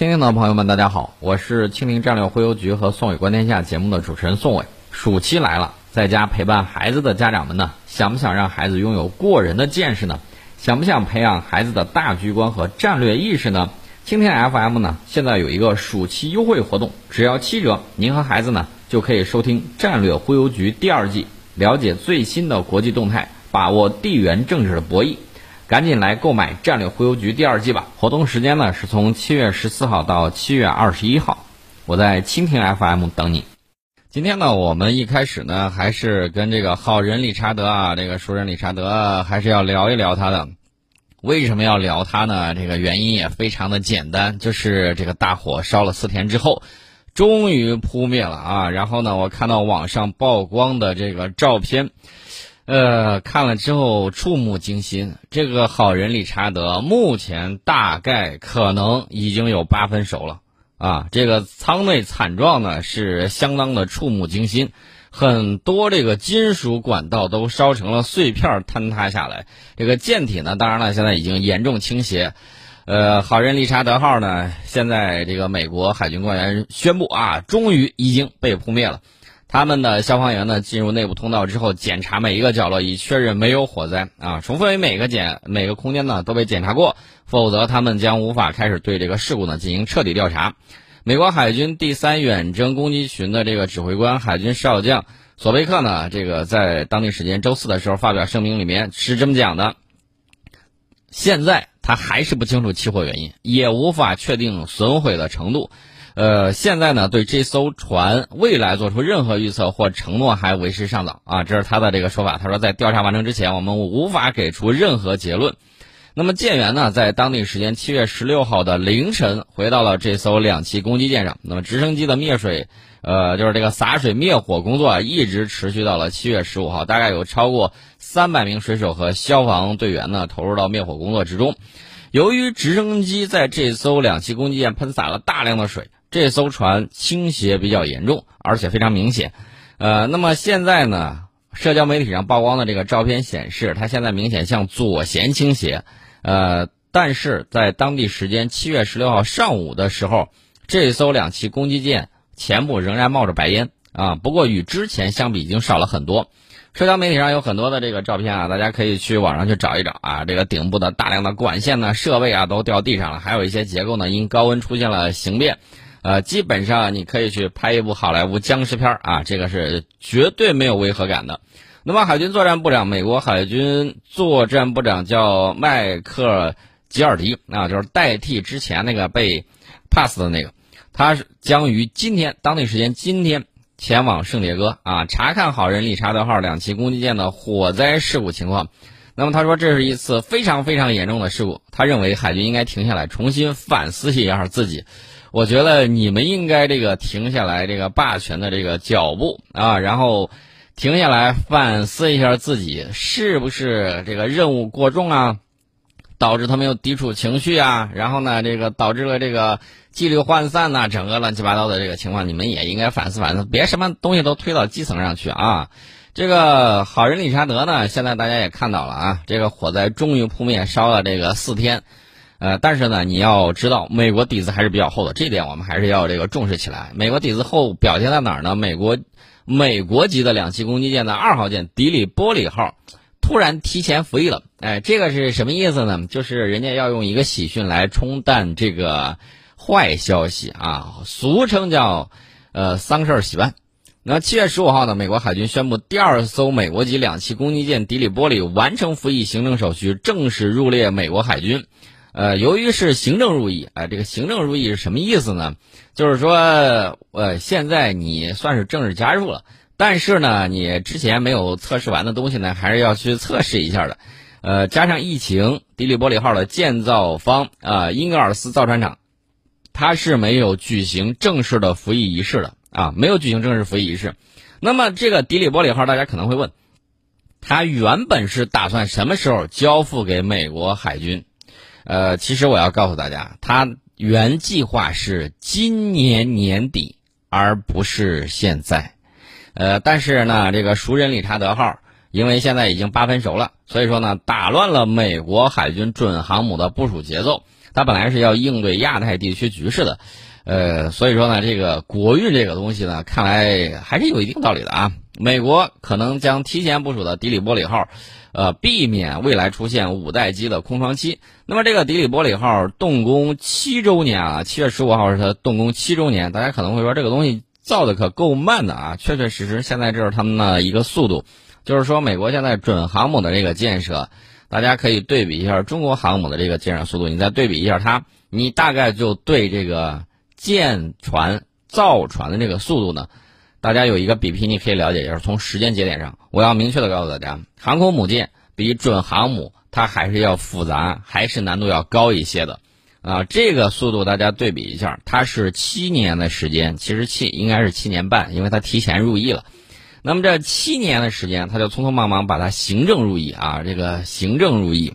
听听的朋友们，大家好，我是蜻蜓战略忽悠局和宋伟观天下节目的主持人宋伟。暑期来了，在家陪伴孩子的家长们呢，想不想让孩子拥有过人的见识呢？想不想培养孩子的大局观和战略意识呢？蜻蜓 FM 呢，现在有一个暑期优惠活动，只要七折，您和孩子呢就可以收听《战略忽悠局》第二季，了解最新的国际动态，把握地缘政治的博弈。赶紧来购买《战略忽悠局》第二季吧！活动时间呢是从七月十四号到七月二十一号，我在蜻蜓 FM 等你。今天呢，我们一开始呢还是跟这个好人理查德啊，这个熟人理查德还是要聊一聊他的。为什么要聊他呢？这个原因也非常的简单，就是这个大火烧了四天之后，终于扑灭了啊！然后呢，我看到网上曝光的这个照片。呃，看了之后触目惊心。这个好人理查德目前大概可能已经有八分熟了啊！这个舱内惨状呢是相当的触目惊心，很多这个金属管道都烧成了碎片坍塌下来。这个舰体呢，当然了，现在已经严重倾斜。呃，好人理查德号呢，现在这个美国海军官员宣布啊，终于已经被扑灭了。他们的消防员呢，进入内部通道之后，检查每一个角落，以确认没有火灾啊。除非每个检每个空间呢都被检查过，否则他们将无法开始对这个事故呢进行彻底调查。美国海军第三远征攻击群的这个指挥官海军少将索贝克呢，这个在当地时间周四的时候发表声明里面是这么讲的：现在他还是不清楚起火原因，也无法确定损毁的程度。呃，现在呢，对这艘船未来做出任何预测或承诺还为时尚早啊，这是他的这个说法。他说，在调查完成之前，我们无法给出任何结论。那么舰员呢，在当地时间七月十六号的凌晨回到了这艘两栖攻击舰上。那么直升机的灭水，呃，就是这个洒水灭火工作啊，一直持续到了七月十五号，大概有超过三百名水手和消防队员呢投入到灭火工作之中。由于直升机在这艘两栖攻击舰喷洒了大量的水。这艘船倾斜比较严重，而且非常明显。呃，那么现在呢，社交媒体上曝光的这个照片显示，它现在明显向左舷倾斜。呃，但是在当地时间七月十六号上午的时候，这艘两栖攻击舰前部仍然冒着白烟啊，不过与之前相比已经少了很多。社交媒体上有很多的这个照片啊，大家可以去网上去找一找啊。这个顶部的大量的管线呢、设备啊都掉地上了，还有一些结构呢因高温出现了形变。呃，基本上你可以去拍一部好莱坞僵尸片啊，这个是绝对没有违和感的。那么，海军作战部长，美国海军作战部长叫迈克吉尔迪啊，就是代替之前那个被 pass 的那个，他是将于今天当地时间今天前往圣迭戈啊，查看好人理查德号两栖攻击舰的火灾事故情况。那么他说，这是一次非常非常严重的事故，他认为海军应该停下来，重新反思一下自己。我觉得你们应该这个停下来，这个霸权的这个脚步啊，然后停下来反思一下自己是不是这个任务过重啊，导致他们有抵触情绪啊，然后呢，这个导致了这个纪律涣散呐，整个乱七八糟的这个情况，你们也应该反思反思，别什么东西都推到基层上去啊。这个好人理查德呢，现在大家也看到了啊，这个火灾终于扑灭，烧了这个四天。呃，但是呢，你要知道，美国底子还是比较厚的，这点我们还是要这个重视起来。美国底子厚表现在哪儿呢？美国，美国级的两栖攻击舰的二号舰迪里波里号突然提前服役了。哎，这个是什么意思呢？就是人家要用一个喜讯来冲淡这个坏消息啊，俗称叫呃丧事喜办。那七月十五号呢，美国海军宣布第二艘美国级两栖攻击舰迪里波里完成服役行政手续，正式入列美国海军。呃，由于是行政入役，啊，这个行政入役是什么意思呢？就是说，呃，现在你算是正式加入了，但是呢，你之前没有测试完的东西呢，还是要去测试一下的。呃，加上疫情，迪里波里号的建造方啊，英格尔斯造船厂，它是没有举行正式的服役仪式的啊，没有举行正式服役仪式。那么，这个迪里波里号，大家可能会问，它原本是打算什么时候交付给美国海军？呃，其实我要告诉大家，他原计划是今年年底，而不是现在。呃，但是呢，这个熟人理查德号因为现在已经八分熟了，所以说呢，打乱了美国海军准航母的部署节奏。它本来是要应对亚太地区局势的，呃，所以说呢，这个国运这个东西呢，看来还是有一定道理的啊。美国可能将提前部署的“迪里波里号”，呃，避免未来出现五代机的空窗期。那么这个“迪里波里号”动工七周年啊，七月十五号是它动工七周年，大家可能会说这个东西造的可够慢的啊，确确实实，现在这是他们的一个速度。就是说，美国现在准航母的这个建设，大家可以对比一下中国航母的这个建设速度，你再对比一下它，你大概就对这个建船造船的这个速度呢，大家有一个比拼，你可以了解一下。从时间节点上，我要明确的告诉大家，航空母舰比准航母它还是要复杂，还是难度要高一些的，啊，这个速度大家对比一下，它是七年的时间，其实七应该是七年半，因为它提前入役了。那么这七年的时间，他就匆匆忙忙把它行政入役啊，这个行政入役。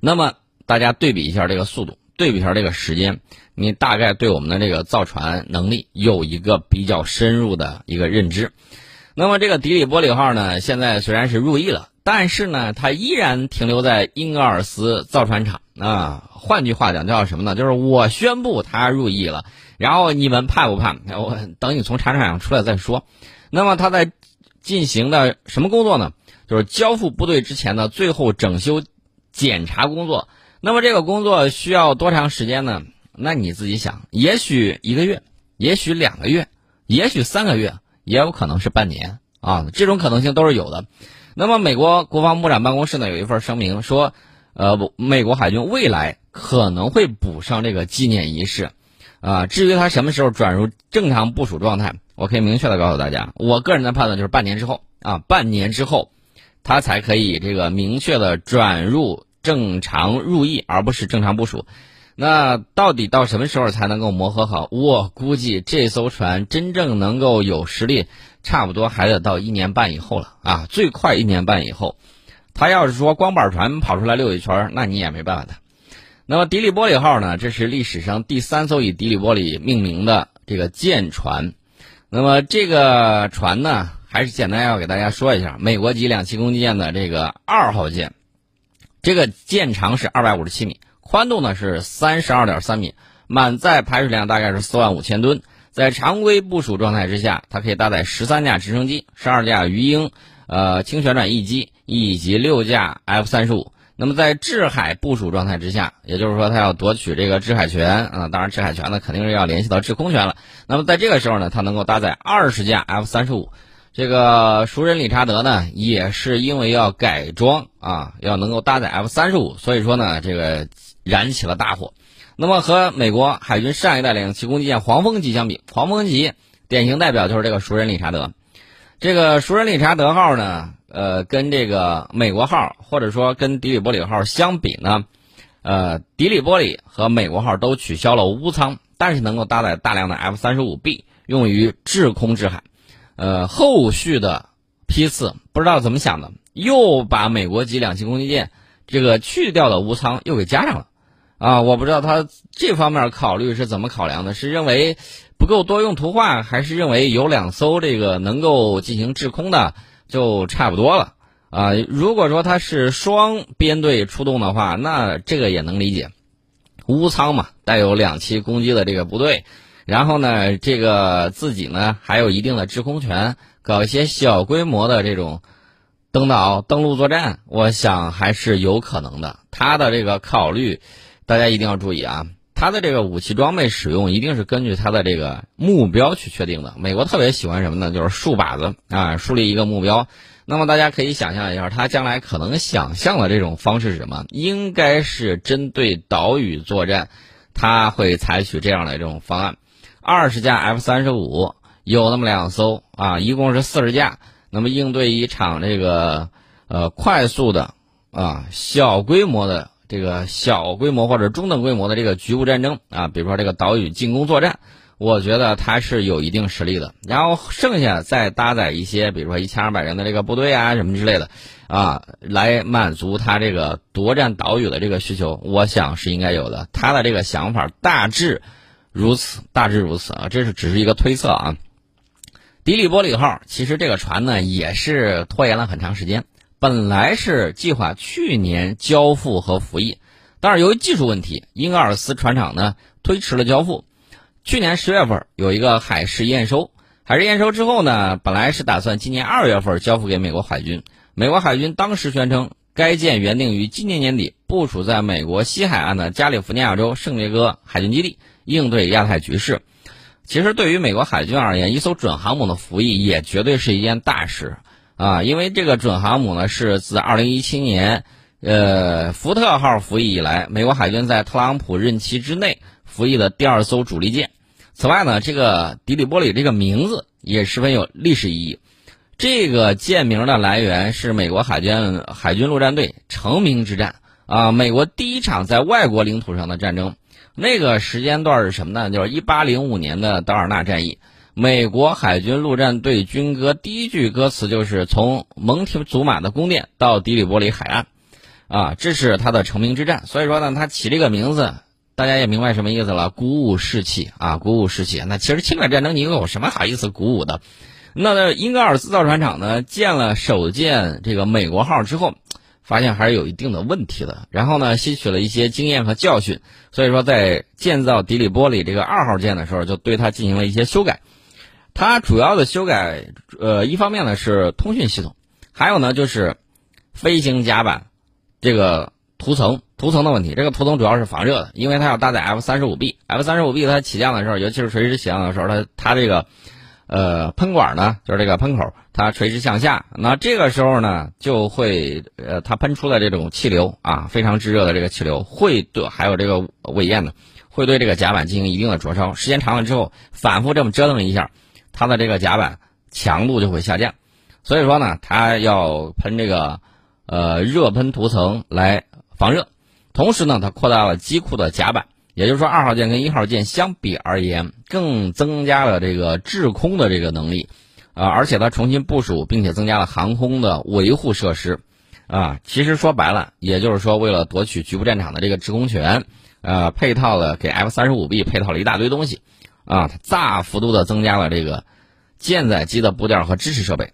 那么大家对比一下这个速度，对比一下这个时间，你大概对我们的这个造船能力有一个比较深入的一个认知。那么这个迪里波里号呢，现在虽然是入役了，但是呢，它依然停留在英格尔斯造船厂啊。换句话讲，叫什么呢？就是我宣布它入役了，然后你们怕不怕？我等你从查厂出来再说。那么他在进行的什么工作呢？就是交付部队之前的最后整修检查工作。那么这个工作需要多长时间呢？那你自己想，也许一个月，也许两个月，也许三个月，也有可能是半年啊，这种可能性都是有的。那么美国国防部长办公室呢有一份声明说，呃，美国海军未来可能会补上这个纪念仪式，啊，至于他什么时候转入正常部署状态。我可以明确的告诉大家，我个人的判断就是半年之后啊，半年之后，它才可以这个明确的转入正常入役，而不是正常部署。那到底到什么时候才能够磨合好？我估计这艘船真正能够有实力，差不多还得到一年半以后了啊，最快一年半以后。他要是说光板船跑出来溜一圈，那你也没办法的。那么迪利波里号呢？这是历史上第三艘以迪利波里命名的这个舰船。那么这个船呢，还是简单要给大家说一下，美国级两栖攻击舰的这个二号舰，这个舰长是二百五十七米，宽度呢是三十二点三米，满载排水量大概是四万五千吨。在常规部署状态之下，它可以搭载十三架直升机、十二架鱼鹰、呃轻旋转翼机以及六架 F 三十五。那么在制海部署状态之下，也就是说，它要夺取这个制海权啊，当然制海权呢肯定是要联系到制空权了。那么在这个时候呢，它能够搭载二十架 F 三十五，这个熟人理查德呢也是因为要改装啊，要能够搭载 F 三十五，所以说呢这个燃起了大火。那么和美国海军上一代两栖攻击舰黄蜂级相比，黄蜂级典型代表就是这个熟人理查德，这个熟人理查德号呢。呃，跟这个美国号或者说跟迪里波里号相比呢，呃，迪里波里和美国号都取消了坞舱，但是能够搭载大量的 F 三十五 B 用于制空制海。呃，后续的批次不知道怎么想的，又把美国级两栖攻击舰这个去掉的坞舱又给加上了。啊，我不知道他这方面考虑是怎么考量的，是认为不够多用途化，还是认为有两艘这个能够进行制空的？就差不多了啊！如果说它是双编队出动的话，那这个也能理解。乌仓嘛，带有两栖攻击的这个部队，然后呢，这个自己呢还有一定的制空权，搞一些小规模的这种登岛、登陆作战，我想还是有可能的。他的这个考虑，大家一定要注意啊！他的这个武器装备使用一定是根据他的这个目标去确定的。美国特别喜欢什么呢？就是竖靶子啊，树立一个目标。那么大家可以想象一下，他将来可能想象的这种方式是什么？应该是针对岛屿作战，他会采取这样的这种方案。二十架 F 三十五有那么两艘啊，一共是四十架。那么应对一场这个呃快速的啊小规模的。这个小规模或者中等规模的这个局部战争啊，比如说这个岛屿进攻作战，我觉得它是有一定实力的。然后剩下再搭载一些，比如说一千二百人的这个部队啊什么之类的，啊，来满足他这个夺占岛屿的这个需求，我想是应该有的。他的这个想法大致如此，大致如此啊，这是只是一个推测啊。迪里波里号其实这个船呢也是拖延了很长时间。本来是计划去年交付和服役，但是由于技术问题，英格尔斯船厂呢推迟了交付。去年十月份有一个海试验收，海试验收之后呢，本来是打算今年二月份交付给美国海军。美国海军当时宣称，该舰原定于今年年底部署在美国西海岸的加利福尼亚州圣迭戈海军基地，应对亚太局势。其实对于美国海军而言，一艘准航母的服役也绝对是一件大事啊！因为这个准航母呢，是自2017年，呃，福特号服役以来，美国海军在特朗普任期之内服役的第二艘主力舰。此外呢，这个迪里波里这个名字也十分有历史意义。这个舰名的来源是美国海军海军陆战队成名之战啊，美国第一场在外国领土上的战争。那个时间段是什么呢？就是一八零五年的德尔纳战役。美国海军陆战队军歌第一句歌词就是从蒙提祖马的宫殿到迪里波里海岸，啊，这是他的成名之战。所以说呢，他起这个名字，大家也明白什么意思了，鼓舞士气啊，鼓舞士气。那其实侵略战争你有什么好意思鼓舞的？那英格尔斯造船厂呢，建了首舰这个美国号之后。发现还是有一定的问题的，然后呢，吸取了一些经验和教训，所以说在建造迪里波里这个二号舰的时候，就对它进行了一些修改。它主要的修改，呃，一方面呢是通讯系统，还有呢就是飞行甲板这个涂层涂层的问题。这个涂层主要是防热的，因为它要搭载 F 三十五 B，F 三十五 B 它起降的时候，尤其是垂直起降的时候，它它这个。呃，喷管呢，就是这个喷口，它垂直向下，那这个时候呢，就会呃，它喷出的这种气流啊，非常炙热的这个气流，会对还有这个尾焰呢，会对这个甲板进行一定的灼烧。时间长了之后，反复这么折腾一下，它的这个甲板强度就会下降。所以说呢，它要喷这个呃热喷涂层来防热，同时呢，它扩大了机库的甲板。也就是说，二号舰跟一号舰相比而言，更增加了这个制空的这个能力，啊，而且它重新部署，并且增加了航空的维护设施，啊，其实说白了，也就是说，为了夺取局部战场的这个制空权，呃，配套了给 F 三十五 B 配套了一大堆东西，啊，它大幅度的增加了这个舰载机的部件和支持设备，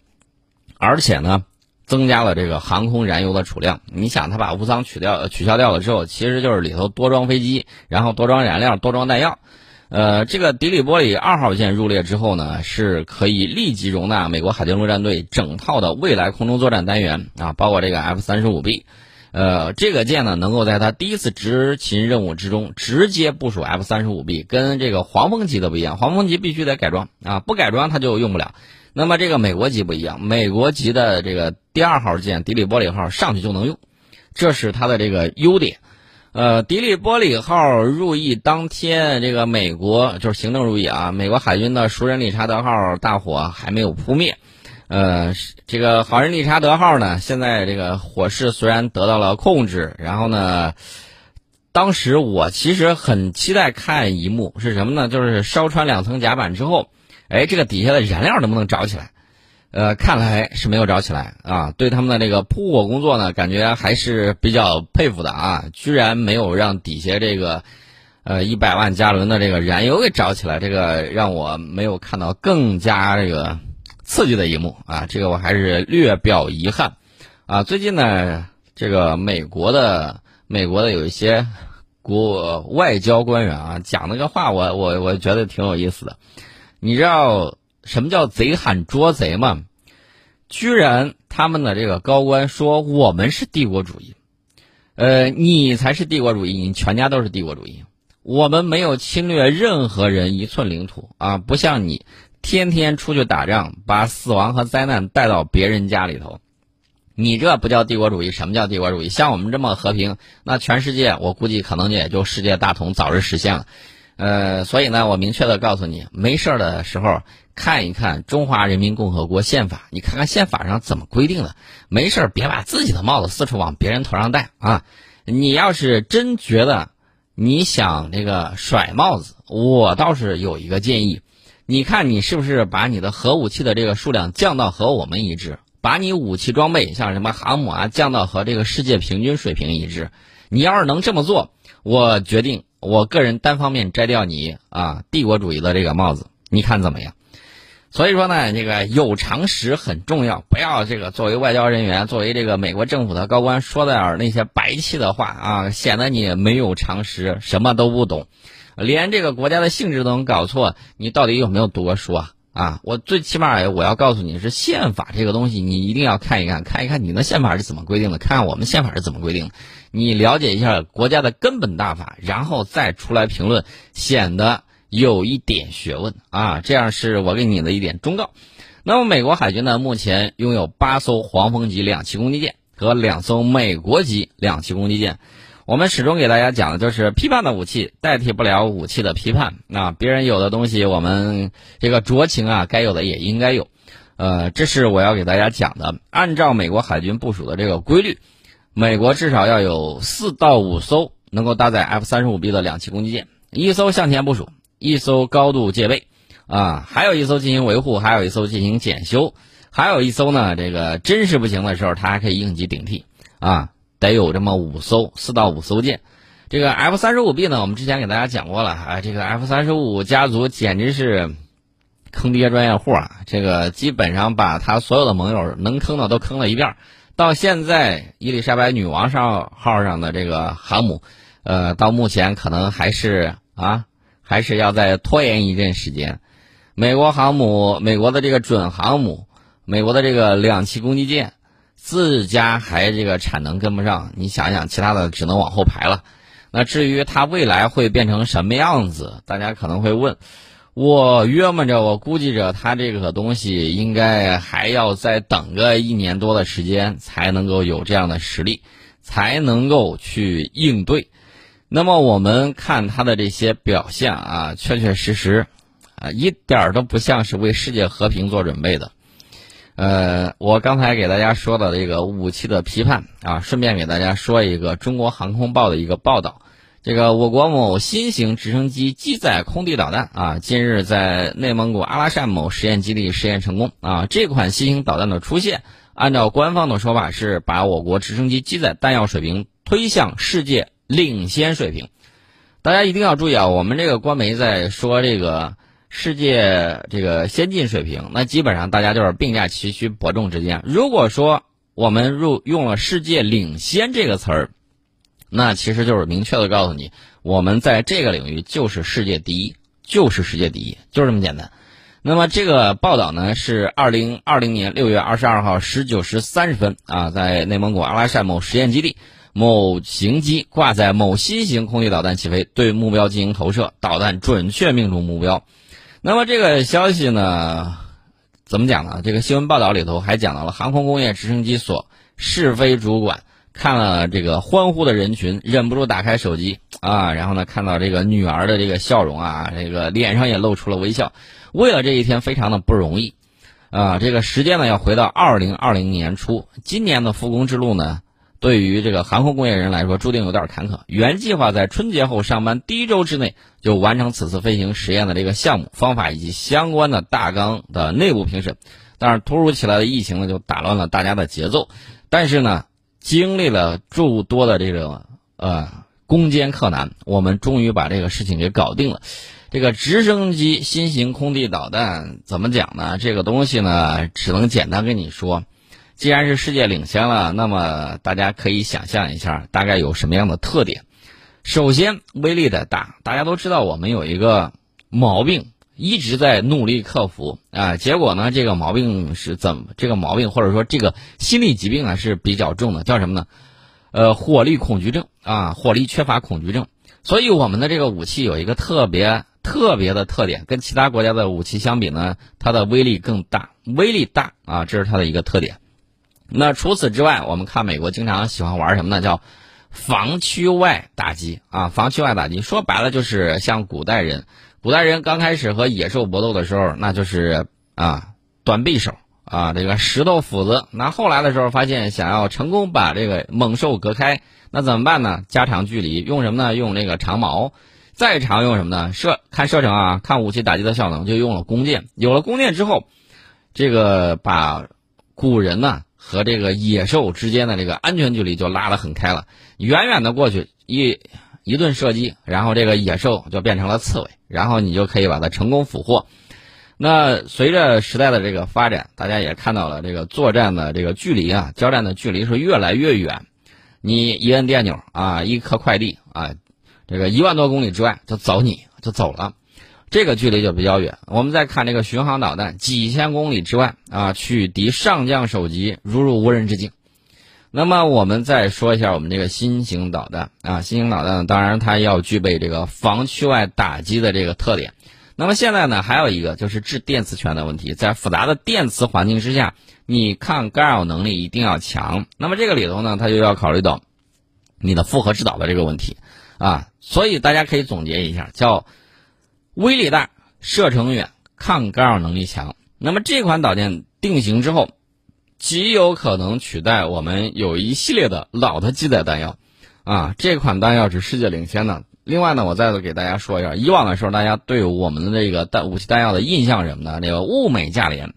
而且呢。增加了这个航空燃油的储量。你想，他把乌桑取掉、取消掉了之后，其实就是里头多装飞机，然后多装燃料、多装弹药。呃，这个迪里波里二号舰入列之后呢，是可以立即容纳美国海军陆战队整套的未来空中作战单元啊，包括这个 F 三十五 B。呃，这个舰呢，能够在它第一次执勤任务之中直接部署 F 三十五 B，跟这个黄蜂级的不一样，黄蜂级必须得改装啊，不改装它就用不了。那么这个美国级不一样，美国级的这个第二号舰迪里波里号上去就能用，这是它的这个优点。呃，迪里波里号入役当天，这个美国就是行政入役啊，美国海军的熟人理查德号大火还没有扑灭。呃，这个好人理查德号呢，现在这个火势虽然得到了控制，然后呢，当时我其实很期待看一幕是什么呢？就是烧穿两层甲板之后。哎，这个底下的燃料能不能着起来？呃，看来是没有着起来啊。对他们的这个扑火工作呢，感觉还是比较佩服的啊。居然没有让底下这个，呃，一百万加仑的这个燃油给着起来，这个让我没有看到更加这个刺激的一幕啊。这个我还是略表遗憾啊。最近呢，这个美国的美国的有一些国外交官员啊，讲那个话，我我我觉得挺有意思的。你知道什么叫贼喊捉贼吗？居然他们的这个高官说我们是帝国主义，呃，你才是帝国主义，你全家都是帝国主义。我们没有侵略任何人一寸领土啊，不像你天天出去打仗，把死亡和灾难带到别人家里头。你这不叫帝国主义，什么叫帝国主义？像我们这么和平，那全世界我估计可能也就世界大同早日实现了。呃，所以呢，我明确的告诉你，没事儿的时候看一看《中华人民共和国宪法》，你看看宪法上怎么规定的。没事儿别把自己的帽子四处往别人头上戴啊！你要是真觉得你想这个甩帽子，我倒是有一个建议，你看你是不是把你的核武器的这个数量降到和我们一致，把你武器装备像什么航母啊降到和这个世界平均水平一致。你要是能这么做，我决定。我个人单方面摘掉你啊帝国主义的这个帽子，你看怎么样？所以说呢，这个有常识很重要，不要这个作为外交人员，作为这个美国政府的高官说点那些白气的话啊，显得你没有常识，什么都不懂，连这个国家的性质都能搞错，你到底有没有读过书啊？啊，我最起码我要告诉你是宪法这个东西，你一定要看一看，看一看你的宪法是怎么规定的，看看我们宪法是怎么规定的，你了解一下国家的根本大法，然后再出来评论，显得。有一点学问啊，这样是我给你的一点忠告。那么，美国海军呢，目前拥有八艘黄蜂级两栖攻击舰和两艘美国级两栖攻击舰。我们始终给大家讲的就是，批判的武器代替不了武器的批判。那别人有的东西，我们这个酌情啊，该有的也应该有。呃，这是我要给大家讲的。按照美国海军部署的这个规律，美国至少要有四到五艘能够搭载 F 三十五 B 的两栖攻击舰，一艘向前部署。一艘高度戒备，啊，还有一艘进行维护，还有一艘进行检修，还有一艘呢，这个真是不行的时候，它还可以应急顶替，啊，得有这么五艘，四到五艘舰。这个 F 三十五 B 呢，我们之前给大家讲过了，啊，这个 F 三十五家族简直是坑爹专业户啊，这个基本上把他所有的盟友能坑的都坑了一遍。到现在，伊丽莎白女王上号上的这个航母，呃，到目前可能还是啊。还是要再拖延一阵时间。美国航母、美国的这个准航母、美国的这个两栖攻击舰，自家还这个产能跟不上，你想想，其他的只能往后排了。那至于它未来会变成什么样子，大家可能会问。我约摸着，我估计着，它这个东西应该还要再等个一年多的时间，才能够有这样的实力，才能够去应对。那么我们看他的这些表现啊，确确实实，啊，一点儿都不像是为世界和平做准备的。呃，我刚才给大家说的这个武器的批判啊，顺便给大家说一个中国航空报的一个报道。这个我国某新型直升机机载空地导弹啊，近日在内蒙古阿拉善某实验基地实验成功啊。这款新型导弹的出现，按照官方的说法是把我国直升机机载弹药水平推向世界。领先水平，大家一定要注意啊！我们这个官媒在说这个世界这个先进水平，那基本上大家就是并驾齐驱，伯仲之间。如果说我们入用了“世界领先”这个词儿，那其实就是明确的告诉你，我们在这个领域就是世界第一，就是世界第一，就这么简单。那么这个报道呢，是二零二零年六月二十二号十九时三十分啊，在内蒙古阿拉善某实验基地。某型机挂载某新型空地导弹起飞，对目标进行投射，导弹准确命中目标。那么这个消息呢，怎么讲呢？这个新闻报道里头还讲到了航空工业直升机所试飞主管看了这个欢呼的人群，忍不住打开手机啊，然后呢看到这个女儿的这个笑容啊，这个脸上也露出了微笑。为了这一天非常的不容易啊，这个时间呢要回到二零二零年初，今年的复工之路呢。对于这个航空工业人来说，注定有点坎坷。原计划在春节后上班第一周之内就完成此次飞行实验的这个项目方法以及相关的大纲的内部评审，但是突如其来的疫情呢，就打乱了大家的节奏。但是呢，经历了诸多的这个呃攻坚克难，我们终于把这个事情给搞定了。这个直升机新型空地导弹怎么讲呢？这个东西呢，只能简单跟你说。既然是世界领先了，那么大家可以想象一下，大概有什么样的特点？首先，威力的大。大家都知道，我们有一个毛病，一直在努力克服啊。结果呢，这个毛病是怎么？这个毛病或者说这个心理疾病啊是比较重的，叫什么呢？呃，火力恐惧症啊，火力缺乏恐惧症。所以，我们的这个武器有一个特别特别的特点，跟其他国家的武器相比呢，它的威力更大，威力大啊，这是它的一个特点。那除此之外，我们看美国经常喜欢玩什么呢？叫防区外打击啊！防区外打击说白了就是像古代人，古代人刚开始和野兽搏斗的时候，那就是啊短匕首啊这个石头斧子。那后来的时候发现，想要成功把这个猛兽隔开，那怎么办呢？加长距离，用什么呢？用这个长矛，再长用什么呢？射看射程啊，看武器打击的效能，就用了弓箭。有了弓箭之后，这个把古人呢。和这个野兽之间的这个安全距离就拉得很开了，远远的过去一一顿射击，然后这个野兽就变成了刺猬，然后你就可以把它成功俘获。那随着时代的这个发展，大家也看到了这个作战的这个距离啊，交战的距离是越来越远。你一摁电钮啊，一颗快递啊，这个一万多公里之外就走你就走了，这个距离就比较远。我们再看这个巡航导弹，几千公里之外啊，去敌上将首级，如入无人之境。那么我们再说一下我们这个新型导弹啊，新型导弹当然它要具备这个防区外打击的这个特点。那么现在呢，还有一个就是制电磁权的问题，在复杂的电磁环境之下，你抗干扰能力一定要强。那么这个里头呢，它就要考虑到你的复合制导的这个问题啊。所以大家可以总结一下，叫威力大、射程远、抗干扰能力强。那么这款导弹定型之后，极有可能取代我们有一系列的老的机载弹药啊。这款弹药是世界领先的。另外呢，我再次给大家说一下，以往的时候，大家对我们的这个弹武器弹药的印象什么呢？这个物美价廉。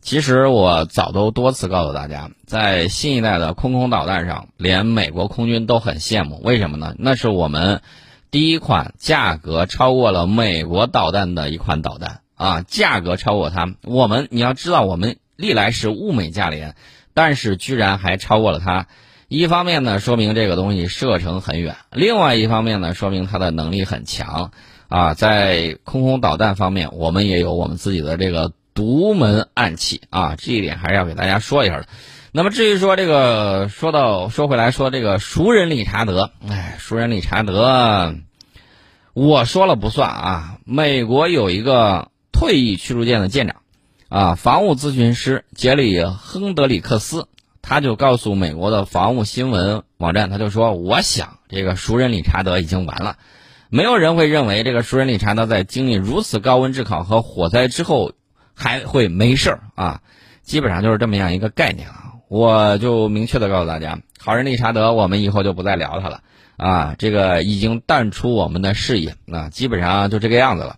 其实我早都多次告诉大家，在新一代的空空导弹上，连美国空军都很羡慕。为什么呢？那是我们第一款价格超过了美国导弹的一款导弹啊，价格超过它。我们你要知道，我们历来是物美价廉，但是居然还超过了它。一方面呢，说明这个东西射程很远；另外一方面呢，说明它的能力很强。啊，在空空导弹方面，我们也有我们自己的这个独门暗器啊，这一点还是要给大家说一下的。那么至于说这个，说到说回来说这个熟人理查德，哎，熟人理查德，我说了不算啊。美国有一个退役驱逐舰的舰长，啊，防务咨询师杰里·亨德里克斯。他就告诉美国的防务新闻网站，他就说：“我想这个熟人理查德已经完了，没有人会认为这个熟人理查德在经历如此高温炙烤和火灾之后还会没事儿啊。”基本上就是这么样一个概念啊。我就明确的告诉大家，好人理查德，我们以后就不再聊他了啊。这个已经淡出我们的视野啊，基本上就这个样子了。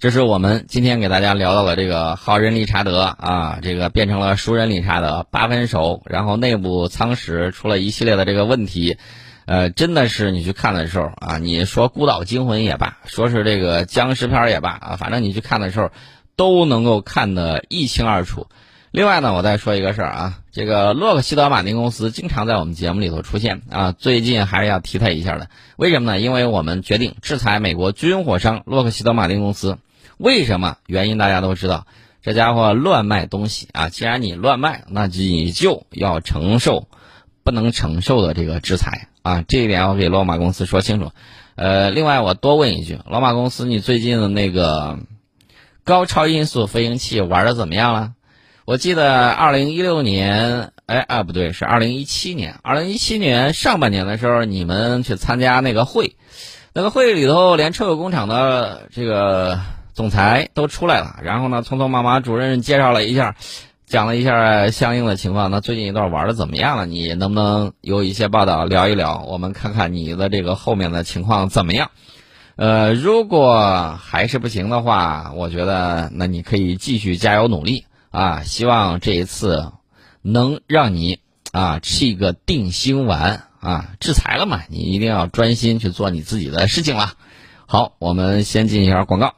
这是我们今天给大家聊到了这个好人理查德啊，这个变成了熟人理查德，八分熟，然后内部仓室出了一系列的这个问题，呃，真的是你去看的时候啊，你说孤岛惊魂也罢，说是这个僵尸片也罢啊，反正你去看的时候都能够看得一清二楚。另外呢，我再说一个事儿啊，这个洛克希德马丁公司经常在我们节目里头出现啊，最近还是要提他一下的。为什么呢？因为我们决定制裁美国军火商洛克希德马丁公司。为什么？原因大家都知道，这家伙乱卖东西啊！既然你乱卖，那你就要承受不能承受的这个制裁啊！这一点我给罗马公司说清楚。呃，另外我多问一句，罗马公司，你最近的那个高超音速飞行器玩的怎么样了？我记得二零一六年，哎啊不对，是二零一七年，二零一七年上半年的时候，你们去参加那个会，那个会里头连车友工厂的这个。总裁都出来了，然后呢，匆匆忙忙主任介绍了一下，讲了一下相应的情况。那最近一段玩的怎么样了？你能不能有一些报道聊一聊？我们看看你的这个后面的情况怎么样？呃，如果还是不行的话，我觉得那你可以继续加油努力啊！希望这一次能让你啊吃一个定心丸啊！制裁了嘛，你一定要专心去做你自己的事情了。好，我们先进一下广告。